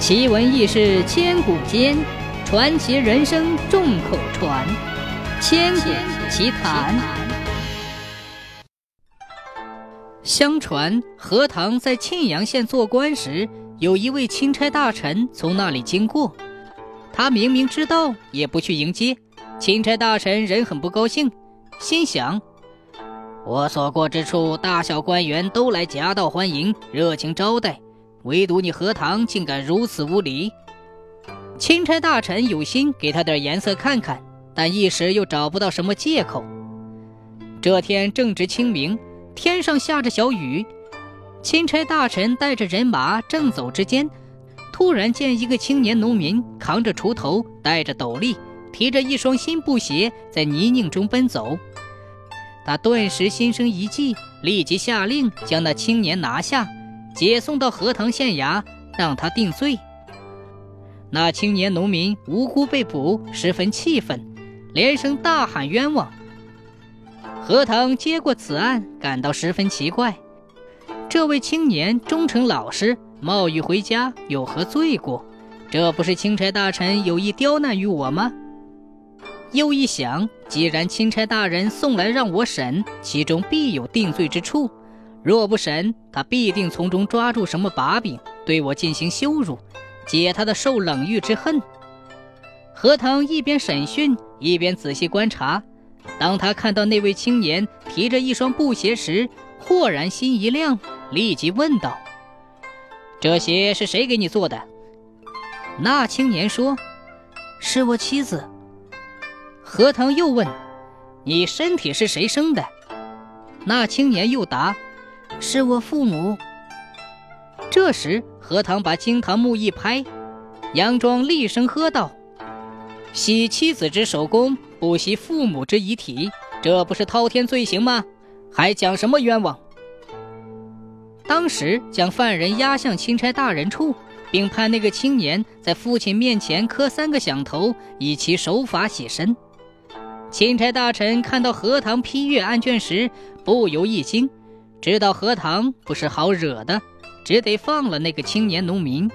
奇闻异事千古间，传奇人生众口传。千古奇谈。相传何唐在沁阳县做官时，有一位钦差大臣从那里经过，他明明知道也不去迎接。钦差大臣人很不高兴，心想：我所过之处，大小官员都来夹道欢迎，热情招待。唯独你何唐竟敢如此无礼！钦差大臣有心给他点颜色看看，但一时又找不到什么借口。这天正值清明，天上下着小雨。钦差大臣带着人马正走之间，突然见一个青年农民扛着锄头，戴着斗笠，提着一双新布鞋，在泥泞中奔走。他顿时心生一计，立即下令将那青年拿下。解送到荷塘县衙，让他定罪。那青年农民无辜被捕，十分气愤，连声大喊冤枉。荷塘接过此案，感到十分奇怪：这位青年忠诚老实，冒雨回家，有何罪过？这不是钦差大臣有意刁难于我吗？又一想，既然钦差大人送来让我审，其中必有定罪之处。若不审，他必定从中抓住什么把柄，对我进行羞辱，解他的受冷遇之恨。何腾一边审讯，一边仔细观察。当他看到那位青年提着一双布鞋时，豁然心一亮，立即问道：“这鞋是谁给你做的？”那青年说：“是我妻子。”何腾又问：“你身体是谁生的？”那青年又答。是我父母。这时，荷塘把惊堂木一拍，佯装厉声喝道：“惜妻子之手工，不惜父母之遗体，这不是滔天罪行吗？还讲什么冤枉？”当时将犯人押向钦差大人处，并判那个青年在父亲面前磕三个响头，以其守法洗身。钦差大臣看到荷塘批阅案卷时，不由一惊。知道荷塘不是好惹的，只得放了那个青年农民。